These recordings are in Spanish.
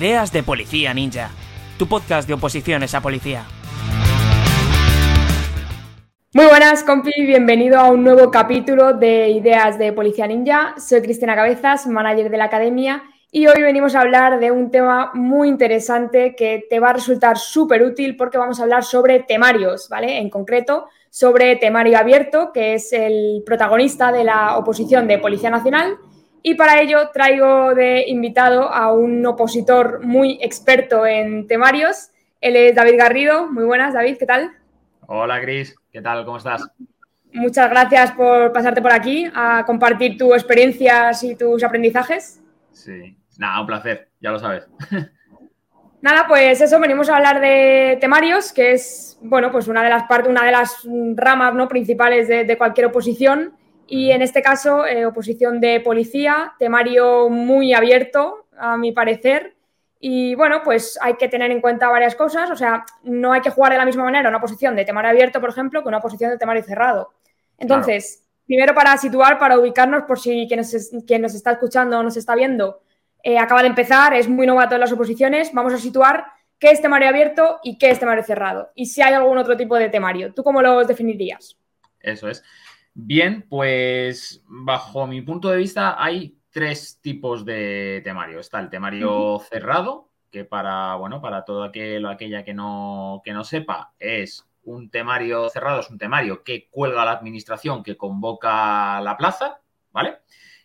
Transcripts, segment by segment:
Ideas de Policía Ninja, tu podcast de oposiciones a policía. Muy buenas, compi, bienvenido a un nuevo capítulo de Ideas de Policía Ninja. Soy Cristina Cabezas, manager de la academia, y hoy venimos a hablar de un tema muy interesante que te va a resultar súper útil porque vamos a hablar sobre temarios, ¿vale? En concreto, sobre temario abierto, que es el protagonista de la oposición de Policía Nacional y para ello traigo de invitado a un opositor muy experto en temarios. Él es David Garrido. Muy buenas, David, ¿qué tal? Hola, Gris, ¿qué tal? ¿Cómo estás? Muchas gracias por pasarte por aquí a compartir tus experiencias y tus aprendizajes. Sí, nada, un placer, ya lo sabes. Nada, pues eso, venimos a hablar de temarios, que es, bueno, pues una de las partes, una de las ramas ¿no? principales de, de cualquier oposición. Y en este caso, eh, oposición de policía, temario muy abierto, a mi parecer. Y bueno, pues hay que tener en cuenta varias cosas. O sea, no hay que jugar de la misma manera una posición de temario abierto, por ejemplo, que una posición de temario cerrado. Entonces, primero para situar, para ubicarnos, por si quien nos, está escuchando o nos está viendo eh, acaba de empezar, es muy novato en las oposiciones, vamos a situar qué es temario abierto y qué es temario cerrado. Y si hay algún otro tipo de temario. ¿Tú cómo los definirías? Eso es. Bien, pues bajo mi punto de vista hay tres tipos de temario. Está el temario cerrado, que para, bueno, para todo aquel o aquella que no, que no sepa, es un temario cerrado, es un temario que cuelga la administración, que convoca la plaza, ¿vale?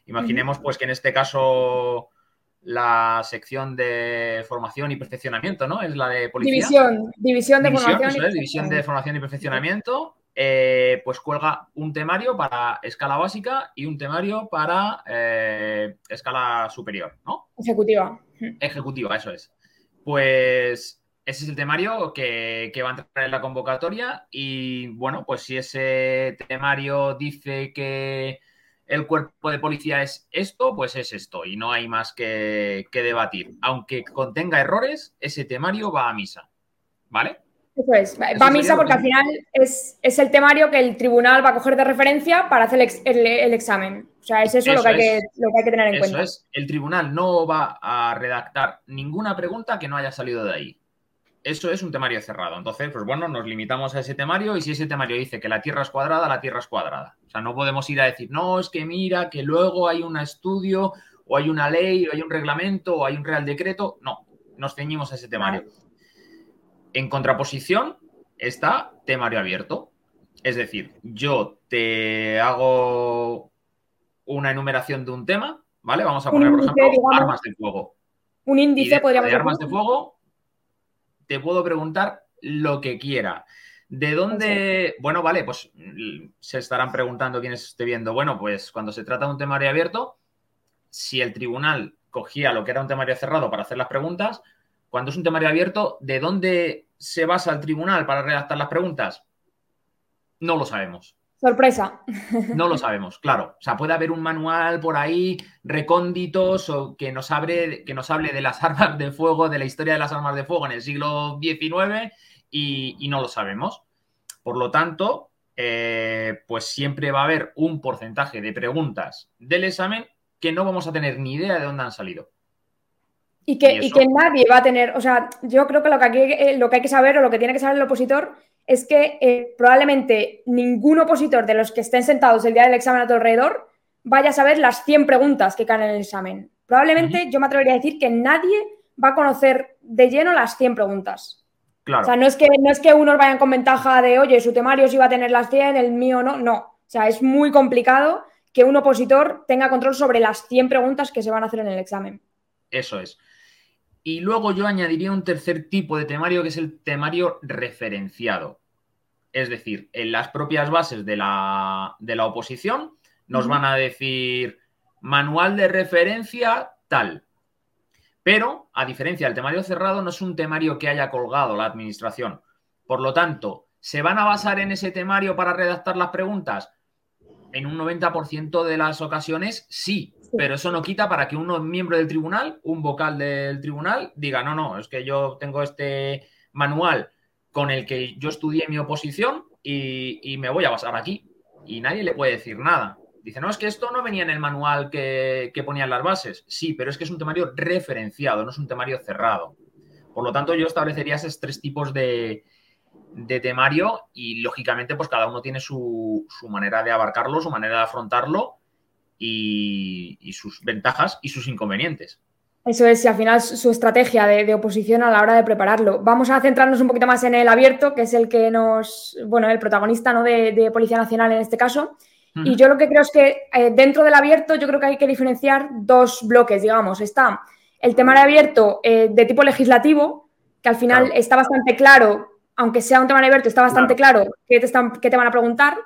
Imaginemos pues que en este caso la sección de formación y perfeccionamiento, ¿no? Es la de policía. División, división de formación. división de formación y perfeccionamiento eh, pues cuelga un temario para escala básica y un temario para eh, escala superior, ¿no? Ejecutiva. Ejecutiva, eso es. Pues ese es el temario que, que, va a entrar en la convocatoria y bueno, pues si ese temario dice que el cuerpo de policía es esto, pues es esto y no hay más que, que debatir. Aunque contenga errores, ese temario va a misa, ¿vale? Eso es, va a misa porque al final es, el temario que el tribunal va a coger de referencia para hacer el, examen. O sea, es eso, lo, que hay que, lo, que hay que, tener en cuenta. Es. El tribunal no va a redactar ninguna pregunta que no haya salido de ahí. Eso es un temario cerrado. Entonces, pues bueno, nos limitamos a ese temario y si ese temario dice que la Tierra es cuadrada, la Tierra es cuadrada. O sea, no podemos ir a decir, no, es que mira, que luego hay un estudio o hay una ley o hay un reglamento o hay un real decreto. No, nos ceñimos a ese temario. En contraposición está temario abierto. Es decir, yo te hago una enumeración de un tema, ¿vale? Vamos a poner, por ejemplo, armas de fuego. Un índice, podríamos decir. armas de fuego, te puedo preguntar lo que quiera. ¿De dónde? Bueno, vale, pues se estarán preguntando quienes esté viendo. Bueno, pues cuando se trata de un temario abierto, si el tribunal cogía lo que era un temario cerrado para hacer las preguntas, cuando es un temario abierto, ¿de dónde se basa el tribunal para redactar las preguntas? No lo sabemos. Sorpresa. No lo sabemos, claro. O sea, puede haber un manual por ahí recónditos o que nos, abre, que nos hable de las armas de fuego, de la historia de las armas de fuego en el siglo XIX y, no lo sabemos. Por lo tanto, eh, pues siempre va a haber un porcentaje de preguntas del examen que no vamos a tener ni idea de dónde han salido. Y que, que, nadie va a tener, o sea, yo creo que lo que, aquí, eh, lo que hay que saber o lo que tiene que saber el opositor es que eh, probablemente ningún opositor de los que estén sentados el día del examen a tu alrededor vaya a saber las 100 preguntas que caen en el examen. Probablemente yo me atrevería a decir que nadie va a conocer de lleno las 100 preguntas. Claro. O sea, no es, que, no es que unos vayan con ventaja de, oye, su temario sí va a tener las 100, el mío no. No. O sea, es muy complicado que un opositor tenga control sobre las 100 preguntas que se van a hacer en el examen. Eso es. Y luego yo añadiría un tercer tipo de temario que es el temario referenciado. Es decir, en las propias bases de la, oposición nos van a decir manual de referencia tal. Pero, a diferencia del temario cerrado, no es un temario que haya colgado la administración. Por lo tanto, ¿se van a basar en ese temario para redactar las preguntas? En un 90% de las ocasiones, sí, pero eso no quita para que uno miembro del tribunal, un vocal del tribunal, diga, no, no, es que yo tengo este manual con el que yo estudié mi oposición y, me voy a basar aquí. Y nadie le puede decir nada. Dice, no, es que esto no venía en el manual que, que ponían las bases. Sí, pero es que es un temario referenciado, no es un temario cerrado. Por lo tanto, yo establecería esos tres tipos de, de temario y lógicamente pues cada uno tiene su, su, manera de abarcarlo, su manera de afrontarlo y, y, sus ventajas y sus inconvenientes. Eso es, y al final su estrategia de, de, oposición a la hora de prepararlo. Vamos a centrarnos un poquito más en el abierto, que es el que nos, bueno, el protagonista ¿no? de, de Policía Nacional en este caso. Y yo lo que creo es que eh, dentro del abierto yo creo que hay que diferenciar dos bloques, digamos. Está el temario abierto eh, de tipo legislativo, que al final claro. está bastante claro aunque sea un tema abierto, está bastante claro, claro qué, te están, qué te van a preguntar.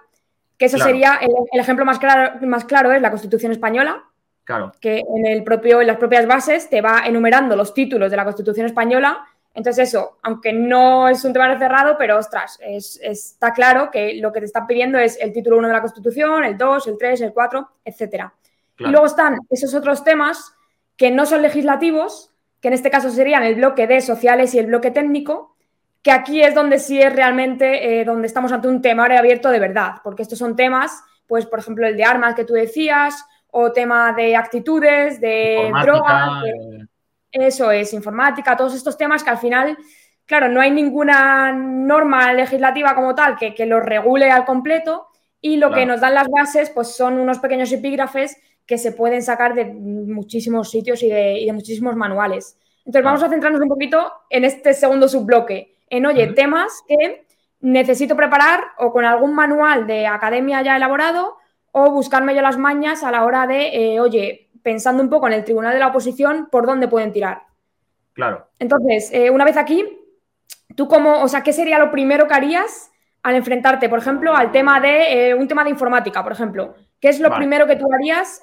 Que eso claro. sería el, el, ejemplo más claro, más claro es la Constitución española. Claro. Que en, el propio, en las propias bases te va enumerando los títulos de la Constitución española. Entonces, eso, aunque no es un tema cerrado, pero ostras, es, está claro que lo que te están pidiendo es el título 1 de la Constitución, el 2, el 3, el 4, etcétera. Y luego están esos otros temas que no son legislativos, que en este caso serían el bloque de sociales y el bloque técnico, que aquí es donde sí es realmente eh, donde estamos ante un temario abierto de verdad, porque estos son temas, pues por ejemplo el de armas que tú decías, o tema de actitudes, de drogas, de... eso es, informática, todos estos temas que al final, claro, no hay ninguna norma legislativa como tal que, que los regule al completo y lo claro. que nos dan las bases pues son unos pequeños epígrafes que se pueden sacar de muchísimos sitios y de, y de muchísimos manuales. Entonces vamos a centrarnos un poquito en este segundo subbloque, en, oye, uh -huh. temas que necesito preparar o con algún manual de academia ya elaborado o buscarme yo las mañas a la hora de, eh, oye, pensando un poco en el tribunal de la oposición, por dónde pueden tirar. Claro. Entonces, eh, una vez aquí, tú como, o sea, ¿qué sería lo primero que harías al enfrentarte, por ejemplo, al tema de eh, un tema de informática, por ejemplo? ¿Qué es lo vale. primero que tú harías?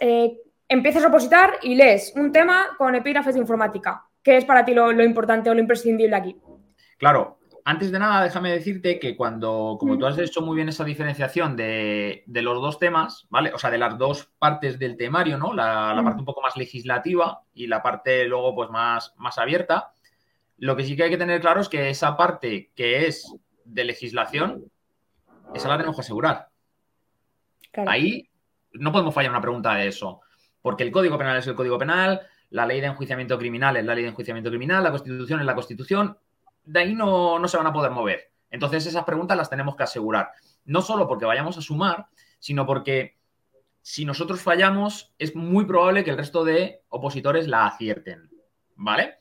Empiezas a opositar y lees un tema con epígrafes de informática. ¿Qué es para ti lo, lo importante o lo imprescindible aquí? Claro, antes de nada, déjame decirte que cuando, como tú has hecho muy bien esa diferenciación de, de, los dos temas, ¿vale? O sea, de las dos partes del temario, ¿no? La, la, parte un poco más legislativa y la parte luego, pues, más, más abierta. Lo que sí que hay que tener claro es que esa parte que es de legislación, esa la tenemos que asegurar. Claro. Ahí no podemos fallar una pregunta de eso. Porque el Código Penal es el Código Penal, la ley de enjuiciamiento criminal es la ley de enjuiciamiento criminal, la Constitución es la Constitución, de ahí no, no se van a poder mover. Entonces esas preguntas las tenemos que asegurar. No solo porque vayamos a sumar, sino porque si nosotros fallamos, es muy probable que el resto de opositores la acierten. ¿Vale?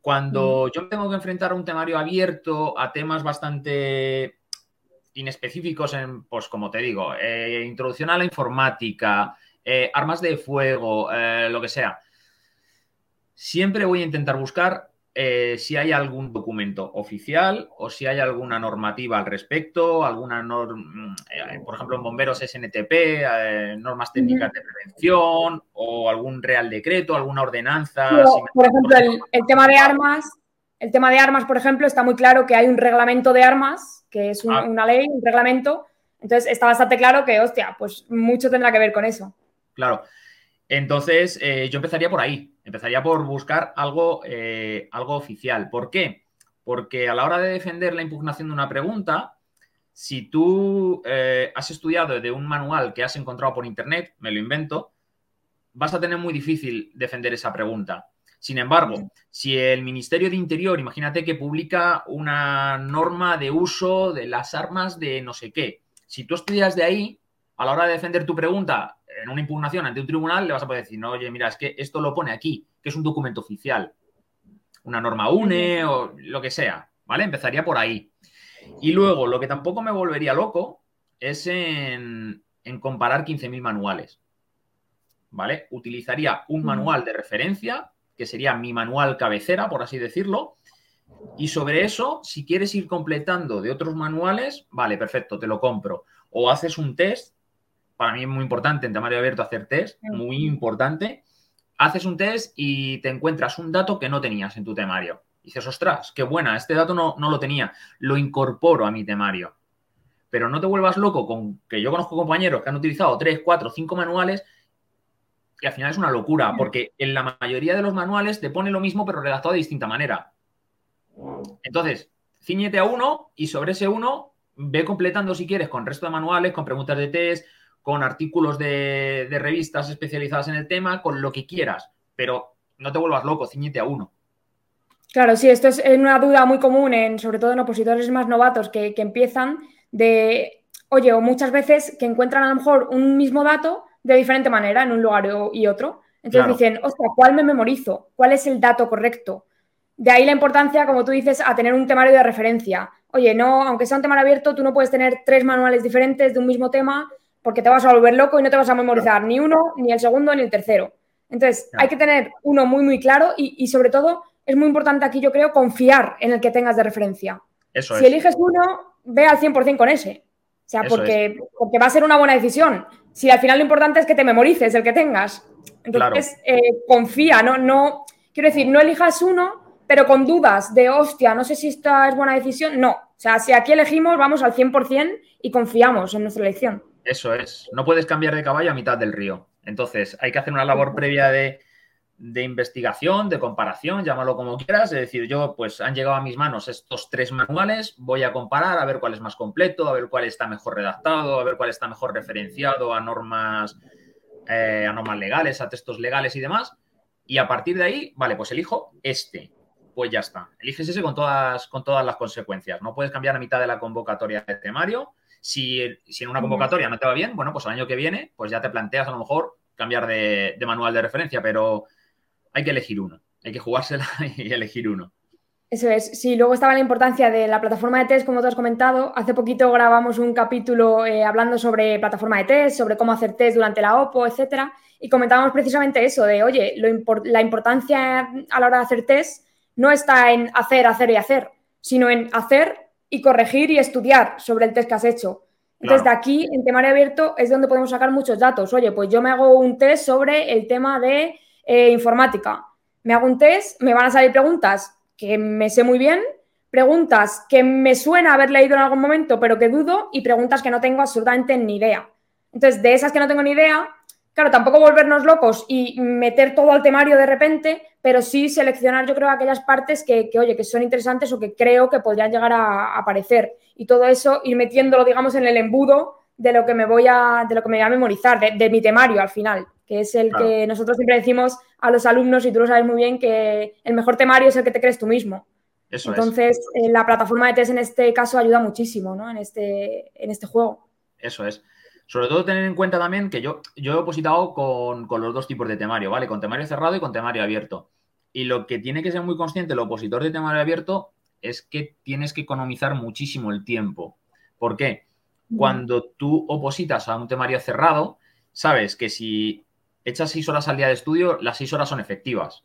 Cuando mm. yo me tengo que enfrentar a un temario abierto, a temas bastante inespecíficos en, pues como te digo, eh, introducción a la informática, eh, armas de fuego, eh, lo que sea, siempre voy a intentar buscar eh, si hay algún documento oficial o si hay alguna normativa al respecto, alguna norma, eh, por ejemplo, en bomberos SNTP, eh, normas técnicas de prevención o algún real decreto, alguna ordenanza. Si por ejemplo, el, el, tema de armas, el tema de armas, por ejemplo, está muy claro que hay un reglamento de armas, que es un, ah. una ley, un reglamento. Entonces está bastante claro que, hostia, pues mucho tendrá que ver con eso. Claro. Entonces, yo empezaría por ahí. Empezaría por buscar algo, eh, algo oficial. ¿Por qué? Porque a la hora de defender la impugnación de una pregunta, si tú eh, has estudiado de un manual que has encontrado por internet, me lo invento, vas a tener muy difícil defender esa pregunta. Sin embargo, si el Ministerio de Interior, imagínate que publica una norma de uso de las armas de no sé qué, si tú estudias de ahí, a la hora de defender tu pregunta, en una impugnación ante un tribunal le vas a poder decir, no, oye, mira, es que esto lo pone aquí, que es un documento oficial, una norma UNE o lo que sea, ¿vale? Empezaría por ahí. Y luego, lo que tampoco me volvería loco es en, en comparar 15.000 manuales, ¿vale? Utilizaría un manual de referencia, que sería mi manual cabecera, por así decirlo, y sobre eso, si quieres ir completando de otros manuales, vale, perfecto, te lo compro. O haces un test para mí es muy importante en temario abierto hacer test, muy importante. Haces un test y te encuentras un dato que no tenías en tu temario. Y dices, ostras, qué buena, este dato no, no lo tenía, lo incorporo a mi temario. Pero no te vuelvas loco con que yo conozco compañeros que han utilizado 3, 4, 5 manuales y al final es una locura, porque en la mayoría de los manuales te pone lo mismo pero redactado de distinta manera. Entonces, ciñete a uno y sobre ese uno ve completando si quieres con resto de manuales, con preguntas de test, con artículos de, revistas especializadas en el tema, con lo que quieras, pero no te vuelvas loco, ciñete a uno. Claro, sí, esto es una duda muy común, en, sobre todo en opositores más novatos que, empiezan de, oye, o muchas veces que encuentran a lo mejor un mismo dato de diferente manera en un lugar y otro. Entonces dicen, ostras, ¿cuál me memorizo? ¿Cuál es el dato correcto? De ahí la importancia, como tú dices, a tener un temario de referencia. Oye, no, aunque sea un temario abierto, tú no puedes tener tres manuales diferentes de un mismo tema porque te vas a volver loco y no te vas a memorizar ni uno, ni el segundo, ni el tercero. Entonces, hay que tener uno muy, muy claro y, sobre todo, es muy importante aquí, yo creo, confiar en el que tengas de referencia. Eso si eliges uno, ve al 100% con ese. O sea, porque, porque va a ser una buena decisión. Si al final lo importante es que te memorices el que tengas. Entonces, eh, confía, no, no, quiero decir, no elijas uno, pero con dudas de, hostia, no sé si esta es buena decisión. No, o sea, si aquí elegimos, vamos al 100% y confiamos en nuestra elección. Eso es. No puedes cambiar de caballo a mitad del río. Entonces, hay que hacer una labor previa de, investigación, de comparación, llámalo como quieras. Es decir, yo, pues han llegado a mis manos estos tres manuales, voy a comparar, a ver cuál es más completo, a ver cuál está mejor redactado, a ver cuál está mejor referenciado a normas, eh, a normas legales, a textos legales y demás. Y a partir de ahí, vale, pues elijo este. Pues ya está. Eliges ese con todas, con todas las consecuencias. No puedes cambiar a mitad de la convocatoria de temario si, en una convocatoria no te va bien, bueno, pues el año que viene, pues ya te planteas a lo mejor cambiar de, manual de referencia, pero hay que elegir uno, hay que jugársela y elegir uno. Eso es. Sí, luego estaba la importancia de la plataforma de test, como tú has comentado. Hace poquito grabamos un capítulo eh, hablando sobre plataforma de test, sobre cómo hacer test durante la OPO, etcétera. Y comentábamos precisamente eso, de oye, la importancia a la hora de hacer test no está en hacer, hacer y hacer, sino en hacer y corregir y estudiar sobre el test que has hecho. Entonces, de aquí, en temario abierto, es donde podemos sacar muchos datos. Oye, pues yo me hago un test sobre el tema de eh, informática. Me hago un test, me van a salir preguntas que me sé muy bien, preguntas que me suena haber leído en algún momento, pero que dudo, y preguntas que no tengo absolutamente ni idea. Entonces, de esas que no tengo ni idea, Claro, tampoco volvernos locos y meter todo al temario de repente, pero sí seleccionar, yo creo, aquellas partes que, oye, que son interesantes o que creo que podrían llegar a, aparecer. Y todo eso ir metiéndolo, digamos, en el embudo de lo que me voy a, de lo que me voy a memorizar, de, mi temario al final, que es el que nosotros siempre decimos a los alumnos, y tú lo sabes muy bien, que el mejor temario es el que te crees tú mismo. Eso Entonces, eh, la plataforma de test en este caso ayuda muchísimo, ¿no? En este, en este juego. Eso es. Sobre todo tener en cuenta también que yo, yo he opositado con, los dos tipos de temario, ¿vale? Con temario cerrado y con temario abierto. Y lo que tiene que ser muy consciente el opositor de temario abierto es que tienes que economizar muchísimo el tiempo. ¿Por qué? Cuando tú opositas a un temario cerrado, sabes que si echas seis horas al día de estudio, las seis horas son efectivas.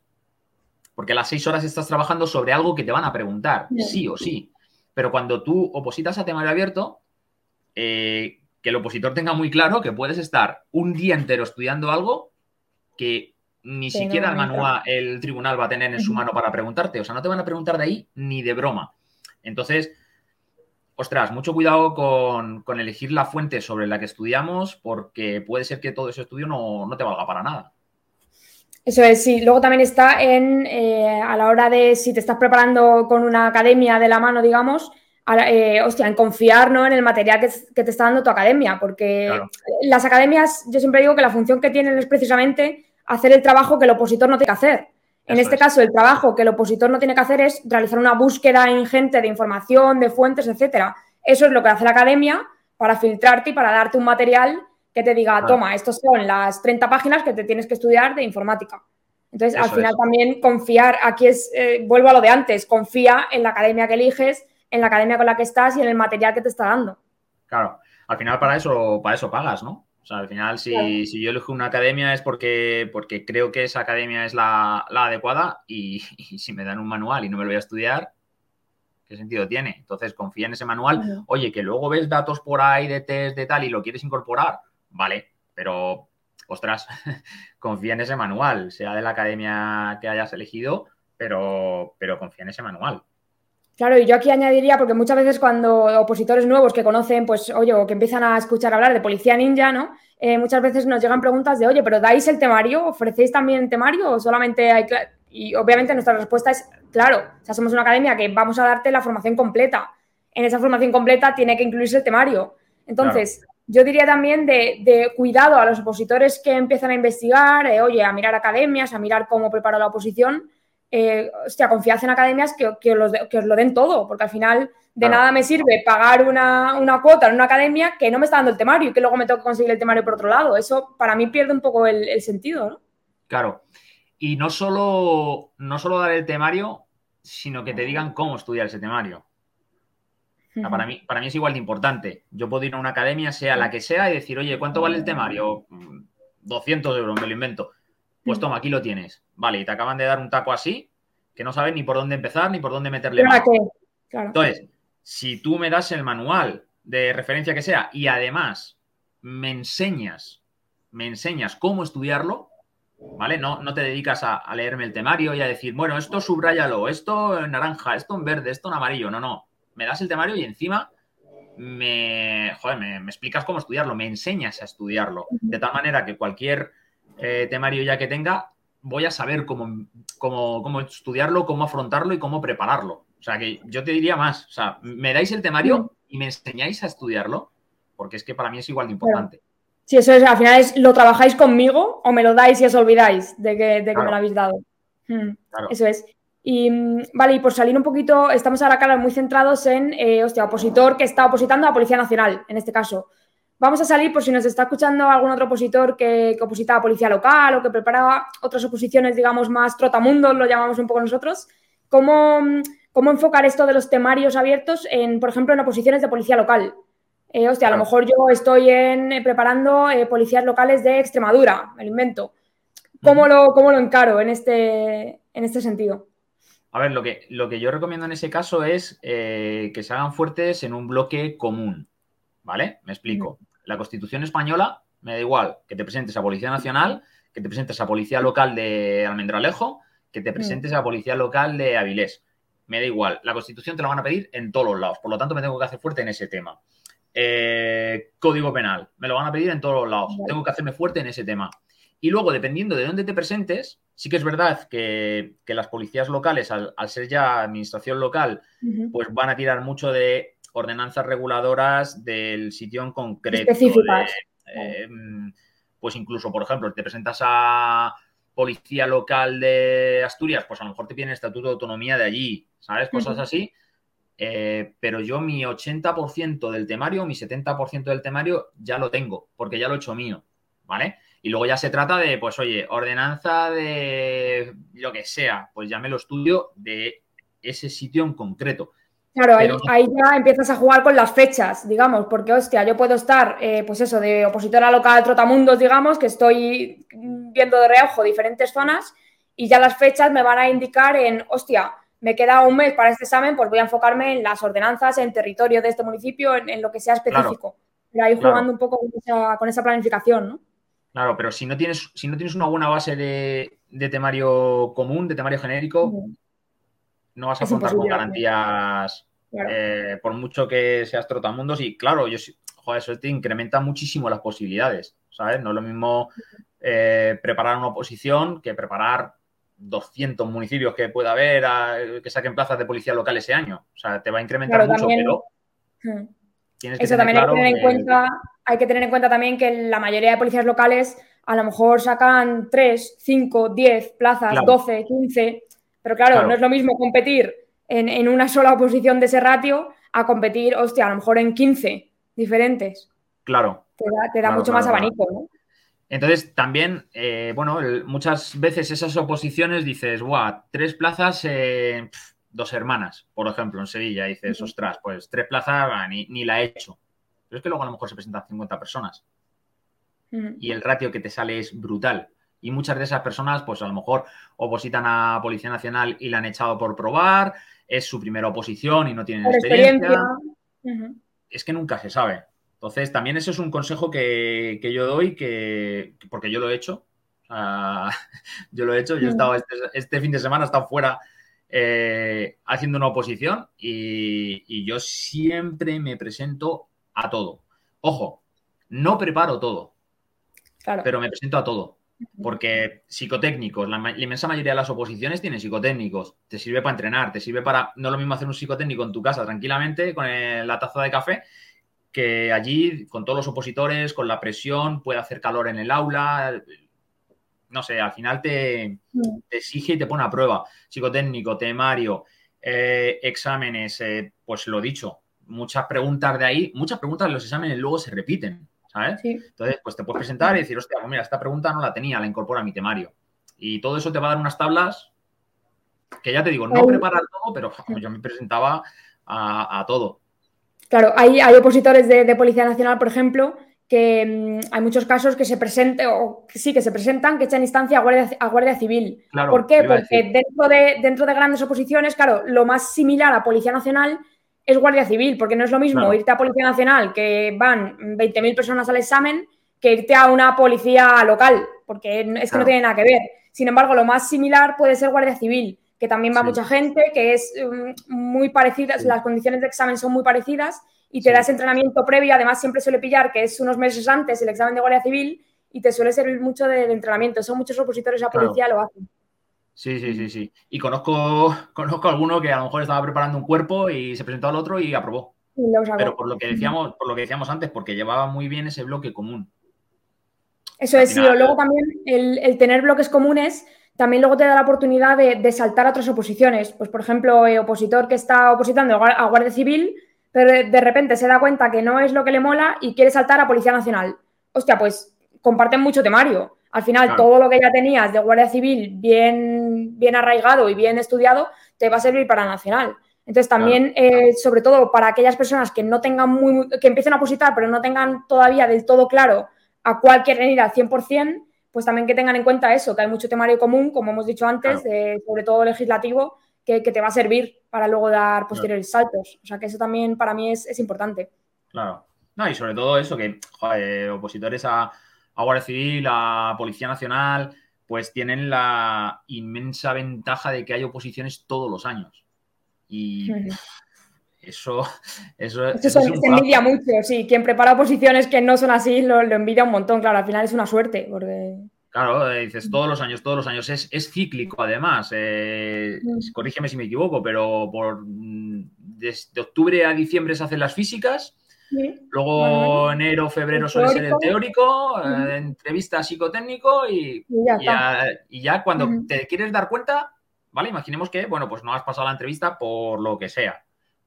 Porque las seis horas estás trabajando sobre algo que te van a preguntar, sí o sí. Pero cuando tú opositas a temario abierto, eh, que el opositor tenga muy claro que puedes estar un día entero estudiando algo que ni siquiera el, manual, el tribunal va a tener en su mano para preguntarte. O sea, no te van a preguntar de ahí ni de broma. Entonces, ostras, mucho cuidado con, elegir la fuente sobre la que estudiamos porque puede ser que todo ese estudio no, te valga para nada. Eso es, sí. Luego también está en, eh, a la hora de si te estás preparando con una academia de la mano, digamos, eh, hostia, en confiar en el material que, te está dando tu academia, porque las academias, yo siempre digo que la función que tienen es precisamente hacer el trabajo que el opositor no tiene que hacer. En este caso, el trabajo que el opositor no tiene que hacer es realizar una búsqueda ingente de información, de fuentes, etcétera. Eso es lo que hace la academia para filtrarte y para darte un material que te diga, toma, estos son las 30 páginas que te tienes que estudiar de informática. Entonces, al final también confiar, aquí es, eh, vuelvo a lo de antes, confía en la academia que eliges, en la academia con la que estás y en el material que te está dando. Claro, al final para eso, para eso pagas, ¿no? O sea, al final, si, yo elijo una academia es porque, porque creo que esa academia es la, adecuada y, si me dan un manual y no me lo voy a estudiar, ¿qué sentido tiene? Entonces, confía en ese manual. Oye, que luego ves datos por ahí de test, de tal y lo quieres incorporar, vale, pero, ostras, confía en ese manual, sea de la academia que hayas elegido, pero, pero confía en ese manual. Claro, y yo aquí añadiría, porque muchas veces cuando opositores nuevos que conocen, pues, oye, o que empiezan a escuchar hablar de policía ninja, ¿no? Eh, muchas veces nos llegan preguntas de, oye, pero ¿dais el temario? ¿Ofrecéis también temario o solamente hay... Y obviamente nuestra respuesta es, claro, o sea, somos una academia que vamos a darte la formación completa. En esa formación completa tiene que incluirse el temario. Entonces, yo diría también de, cuidado a los opositores que empiezan a investigar, eh, oye, a mirar academias, a mirar cómo prepara la oposición, eh, hostia, confiad en academias que, que, os lo den todo, porque al final de nada me sirve pagar una, cuota en una academia que no me está dando el temario y que luego me tengo que conseguir el temario por otro lado. Eso para mí pierde un poco el, sentido, ¿no? Claro. Y no solo, no solo dar el temario, sino que te digan cómo estudiar ese temario. para, mí, para mí es igual de importante. Yo puedo ir a una academia, sea la que sea, y decir, oye, ¿cuánto vale el temario? 200 euros, me lo invento. Pues toma, aquí lo tienes. Vale, y te acaban de dar un taco así, que no sabes ni por dónde empezar ni por dónde meterle mano. Claro. Entonces, si tú me das el manual de referencia que sea y además me enseñas, me enseñas cómo estudiarlo, ¿vale? No, no te dedicas a, leerme el temario y a decir, bueno, esto subráyalo, esto en naranja, esto en verde, esto en amarillo. No, no. Me das el temario y encima me, joder, me, explicas cómo estudiarlo, me enseñas a estudiarlo. De tal manera que cualquier eh, temario ya que tenga, voy a saber cómo, cómo, cómo estudiarlo, cómo afrontarlo y cómo prepararlo. O sea, que yo te diría más, o sea, me dais el temario y me enseñáis a estudiarlo, porque es que para mí es igual de importante. Sí, eso es, al final es, ¿lo trabajáis conmigo o me lo dais y os olvidáis de que, de que me lo habéis dado? Hmm, eso es. Y mm, vale, y por salir un poquito, estamos ahora, cara muy centrados en, eh, hostia, opositor que está opositando a la Policía Nacional, en este caso. Vamos a salir, por si nos está escuchando algún otro opositor que, que oposita a Policía Local o que preparaba otras oposiciones, digamos, más trotamundos, lo llamamos un poco nosotros. ¿Cómo, cómo enfocar esto de los temarios abiertos en, por ejemplo, en oposiciones de policía local. Eh, hostia, a lo mejor yo estoy en, eh, preparando eh, policías locales de Extremadura, me lo invento. ¿Cómo, lo, lo encaro en este, en este sentido? A ver, lo que, lo que yo recomiendo en ese caso es que se hagan fuertes en un bloque común, ¿vale? Me explico. La Constitución española, me da igual que te presentes a Policía Nacional, que te presentes a Policía Local de Almendralejo, que te presentes a Policía Local de Avilés. Me da igual. La Constitución te la van a pedir en todos los lados, por lo tanto me tengo que hacer fuerte en ese tema. Eh, código penal, me lo van a pedir en todos los lados, tengo que hacerme fuerte en ese tema. Y luego, dependiendo de dónde te presentes, sí que es verdad que, las policías locales, al, ser ya administración local, pues van a tirar mucho de ordenanzas reguladoras del sitio en concreto. Específicas. Eh, pues incluso, por ejemplo, te presentas a policía local de Asturias, pues a lo mejor te piden estatuto de autonomía de allí, ¿sabes? Cosas así. Eh, pero yo mi 80% del temario, mi 70% del temario ya lo tengo, porque ya lo he hecho mío, ¿vale? Y luego ya se trata de, pues oye, ordenanza de lo que sea, pues ya me lo estudio de ese sitio en concreto. Claro, ahí, ya empiezas a jugar con las fechas, digamos, porque, hostia, yo puedo estar, eh, pues eso, de opositora local Trotamundos, digamos, que estoy viendo de reojo diferentes zonas y ya las fechas me van a indicar en, hostia, me queda un mes para este examen, pues voy a enfocarme en las ordenanzas, en territorio de este municipio, en, lo que sea específico. y ahí jugando un poco con esa, planificación, ¿no? Claro, pero si no tienes, si no tienes una buena base de, temario común, de temario genérico, no vas a contar con garantías eh, por mucho que seas trotamundos. Y claro, yo joder, eso te incrementa muchísimo las posibilidades, ¿sabes? No es lo mismo eh, preparar una oposición que preparar 200 municipios que pueda haber que saquen plazas de policía local ese año. O sea, te va a incrementar mucho, pero. Hmm. Eso también hay que tener en cuenta. Hay que tener en cuenta también que la mayoría de policías locales a lo mejor sacan 3, 5, 10 plazas, 12, 15. Pero claro, no es lo mismo competir en, una sola oposición de ese ratio a competir, hostia, a lo mejor en 15 diferentes. Claro. Te da, mucho más abanico, ¿no? Entonces, también, eh, bueno, muchas veces esas oposiciones dices, guau, tres plazas, dos hermanas, por ejemplo, en Sevilla, dices, ostras, pues tres plazas, ni, ni, la he hecho. Pero es que luego a lo mejor se presentan 50 personas. Y el ratio que te sale es brutal. Y muchas de esas personas, pues a lo mejor opositan a Policía Nacional y la han echado por probar, es su primera oposición y no tienen experiencia. Es que nunca se sabe. Entonces, también eso es un consejo que, yo doy, que, porque yo lo he hecho. yo lo he hecho, yo he estado este, este, fin de semana, he estado fuera eh, haciendo una oposición y, y yo siempre me presento a todo. Ojo, no preparo todo, claro. pero me presento a todo. Porque psicotécnicos, la, inmensa mayoría de las oposiciones tienen psicotécnicos. Te sirve para entrenar, te sirve para. No es lo mismo hacer un psicotécnico en tu casa tranquilamente con la taza de café que allí, con todos los opositores, con la presión, puede hacer calor en el aula. No sé, al final te, te exige y te pone a prueba. Psicotécnico, temario, eh, exámenes, eh, pues lo dicho, muchas preguntas de ahí, muchas preguntas de los exámenes luego se repiten, ¿sabes? Entonces, pues te puedes presentar y decir, hostia, pues mira, esta pregunta no la tenía, la incorpora a mi temario. Y todo eso te va a dar unas tablas que ya te digo, no preparar todo, pero yo me presentaba a todo. Claro, hay, hay opositores de, Policía Nacional, por ejemplo, que mm, hay muchos casos que se presenten, o sí, que se presentan, que echan instancia a Guardia, a guardia Civil. ¿Por qué? Porque dentro de, dentro de grandes oposiciones, claro, lo más similar a Policía Nacional es Guardia Civil, porque no es lo mismo irte a Policía Nacional, que van 20.000 personas al examen, que irte a una policía local, porque es que no tiene nada que ver. Sin embargo, lo más similar puede ser Guardia Civil que también va mucha gente, que es um, muy parecida, las condiciones de examen son muy parecidas y te da ese entrenamiento previo, además siempre suele pillar que es unos meses antes el examen de Guardia Civil y te suele servir mucho del entrenamiento. Son muchos opositores a policía lo hacen. Sí, sí, sí, sí. Y conozco, conozco a alguno que a lo mejor estaba preparando un cuerpo y se presentó al otro y aprobó. Pero por lo que decíamos, por lo que decíamos antes, porque llevaba muy bien ese bloque común. Eso es, sí. Luego también el, el tener bloques comunes también luego te da la oportunidad de, saltar a otras oposiciones. Pues, por ejemplo, el opositor que está opositando a Guardia Civil, pero de repente se da cuenta que no es lo que le mola y quiere saltar a Policía Nacional. Hostia, pues comparten mucho temario. Al final, todo lo que ya tenías de Guardia Civil bien, bien arraigado y bien estudiado, te va a servir para Nacional. Entonces, también, eh, sobre todo para aquellas personas que no tengan muy, que empiecen a opositar, pero no tengan todavía del todo claro a cuál quieren ir al 100%, pues también que tengan en cuenta eso, que hay mucho temario común, como hemos dicho antes, sobre todo legislativo, que, te va a servir para luego dar posteriores saltos. O sea que eso también para mí es, importante. Claro. No, y sobre todo eso, que opositores a, Guardia Civil, a Policía Nacional, pues tienen la inmensa ventaja de que hay oposiciones todos los años. Y eso, eso, eso, se, envidia mucho, sí. Quien prepara posiciones que no son así lo, envidia un montón. Claro, al final es una suerte. Porque... Claro, eh, dices todos los años, todos los años. Es, cíclico, además. Eh, mm. Corrígeme si me equivoco, pero por desde octubre a diciembre se hacen las físicas. Luego enero, febrero suele ser el teórico, eh, entrevista psicotécnico y, y, ya, cuando te quieres dar cuenta, ¿vale? Imaginemos que, bueno, pues no has pasado la entrevista por lo que sea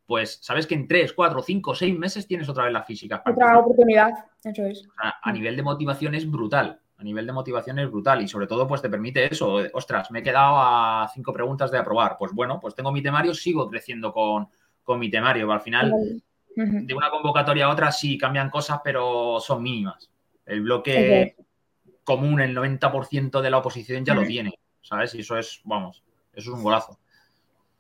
pues sabes que en 3, 4, 5, 6 meses tienes otra vez la física. Otra oportunidad, eso es. a nivel de motivación es brutal. A nivel de motivación es brutal y sobre todo pues te permite eso. Ostras, me he quedado a cinco preguntas de aprobar. Pues bueno, pues tengo mi temario, sigo creciendo con, mi temario. Al final, de una convocatoria a otra sí cambian cosas, pero son mínimas. El bloque común, el 90% de la oposición ya lo tiene, ¿sabes? Y eso es, vamos, eso es un golazo.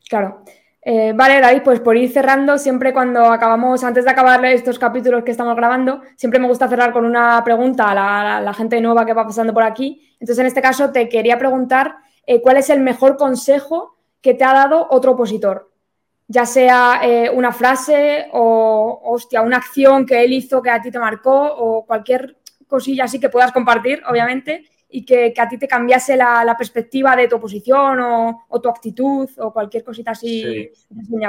Claro. Eh, vale, David, pues por ir cerrando, siempre cuando acabamos, antes de acabar estos capítulos que estamos grabando, siempre me gusta cerrar con una pregunta a la, gente nueva que va pasando por aquí. Entonces, en este caso, te quería preguntar eh, cuál es el mejor consejo que te ha dado otro opositor. Ya sea eh, una frase o, hostia, una acción que él hizo que a ti te marcó o cualquier cosilla así que puedas compartir, obviamente y que, a ti te cambiase la, perspectiva de tu oposición o, tu actitud o cualquier cosita así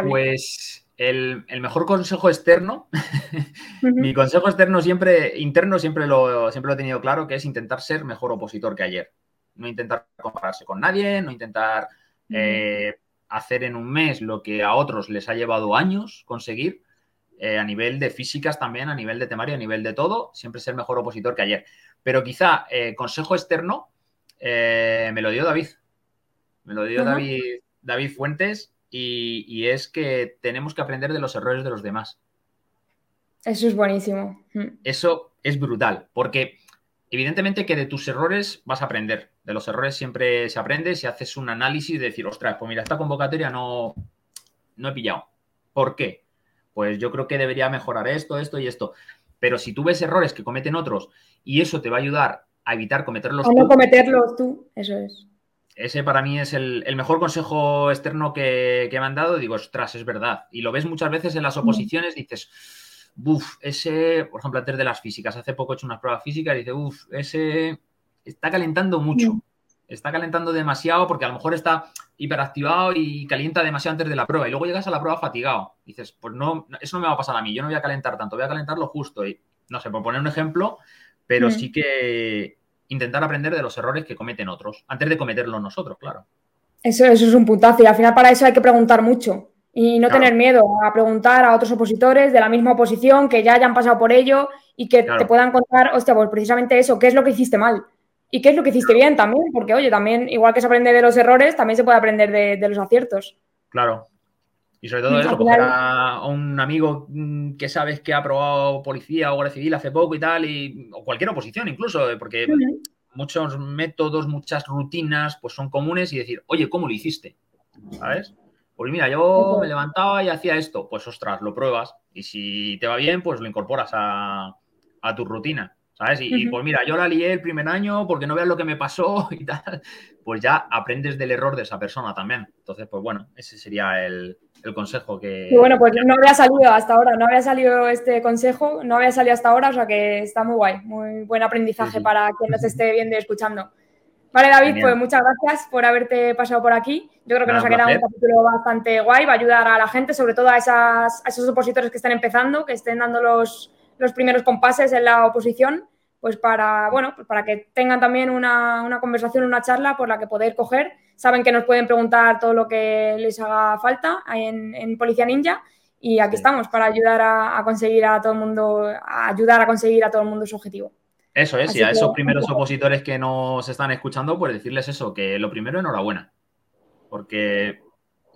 Pues el, mejor consejo externo, mi consejo externo siempre, interno siempre lo, siempre lo he tenido claro, que es intentar ser mejor opositor que ayer. No intentar compararse con nadie, no intentar eh, hacer en un mes lo que a otros les ha llevado años conseguir. Eh, a nivel de físicas también, a nivel de temario, a nivel de todo, siempre ser mejor opositor que ayer. Pero quizá eh, consejo externo eh, me lo dio David. Me lo dio David, David Fuentes y, es que tenemos que aprender de los errores de los demás. Eso es buenísimo. Mm. Eso es brutal, porque evidentemente que de tus errores vas a aprender. De los errores siempre se aprende si haces un análisis de decir, ostras, pues mira, esta convocatoria no, no he pillado. ¿Por qué? Pues yo creo que debería mejorar esto, esto y esto. Pero si tú ves errores que cometen otros y eso te va a ayudar a evitar cometerlos a no cometerlos tú, eso es. Ese para mí es el, mejor consejo externo que, me han dado. Digo, ostras, es verdad. Y lo ves muchas veces en las oposiciones, dices, uff, ese, por ejemplo, antes de las físicas, hace poco he hecho unas pruebas físicas y dice, uff, ese está calentando mucho. está calentando demasiado porque a lo mejor está hiperactivado y calienta demasiado antes de la prueba y luego llegas a la prueba fatigado. dices, pues no, eso no me va a pasar a mí, yo no voy a calentar tanto, voy a calentar lo justo. Y no sé, por poner un ejemplo, pero mm. sí que intentar aprender de los errores que cometen otros, antes de cometerlos nosotros, claro. Eso, eso es un puntazo y al final para eso hay que preguntar mucho y no tener miedo a preguntar a otros opositores de la misma oposición que ya hayan pasado por ello y que te puedan contar, hostia, pues precisamente eso, qué es lo que hiciste mal y qué es lo que hiciste bien también, porque oye, también igual que se aprende de los errores, también se puede aprender de, los aciertos. Claro. Y sobre todo eso, coger a un amigo mm, que sabes que ha probado policía o guardia civil hace poco y tal, y, o cualquier oposición incluso, eh, porque muchos métodos, muchas rutinas, pues son comunes y decir, oye, ¿cómo lo hiciste? ¿Sabes? Pues mira, yo me levantaba y hacía esto. Pues ostras, lo pruebas. Y si te va bien, pues lo incorporas a, tu rutina. ¿Sabes? Y, pues mira, yo la lié el primer año porque no veas lo que me pasó y tal. Pues ya aprendes del error de esa persona también. Entonces, pues bueno, ese sería el, consejo que. Y bueno, pues no había salido hasta ahora, no había salido este consejo, no había salido hasta ahora, o sea que está muy guay, muy buen aprendizaje para quien nos esté viendo y escuchando. Vale, David, pues muchas gracias por haberte pasado por aquí. Yo creo que nos ha quedado un capítulo bastante guay, va a ayudar a la gente, sobre todo a, esos opositores que estén empezando, que estén dando los, primeros compases en la oposición, pues para, bueno, pues para que tengan también una, conversación, una charla por la que poder coger. Saben que nos pueden preguntar todo lo que les haga falta en, en Policía Ninja y aquí estamos para ayudar a, a conseguir a todo el mundo, a ayudar a conseguir a todo el mundo su objetivo. Eso es, y a esos primeros opositores que nos están escuchando, pues decirles eso, que lo primero, enhorabuena, porque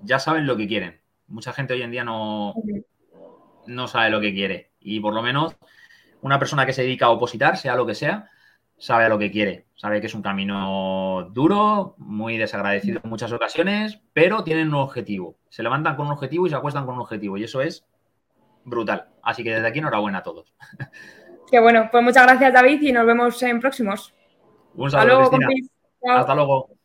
ya saben lo que quieren. Mucha gente hoy en día no, no sabe lo que quiere y por lo menos una persona que se dedica a opositar, sea lo que sea, sabe a lo que quiere, sabe que es un camino duro, muy desagradecido en muchas ocasiones, pero tienen un objetivo. Se levantan con un objetivo y se acuestan con un objetivo y eso es brutal. Así que desde aquí enhorabuena a todos. Que bueno, pues muchas gracias David y nos vemos en próximos. Un saludo, Hasta luego.